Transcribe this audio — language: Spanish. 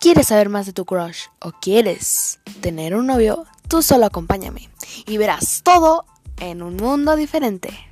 ¿Quieres saber más de tu crush o quieres tener un novio? Tú solo acompáñame y verás todo en un mundo diferente.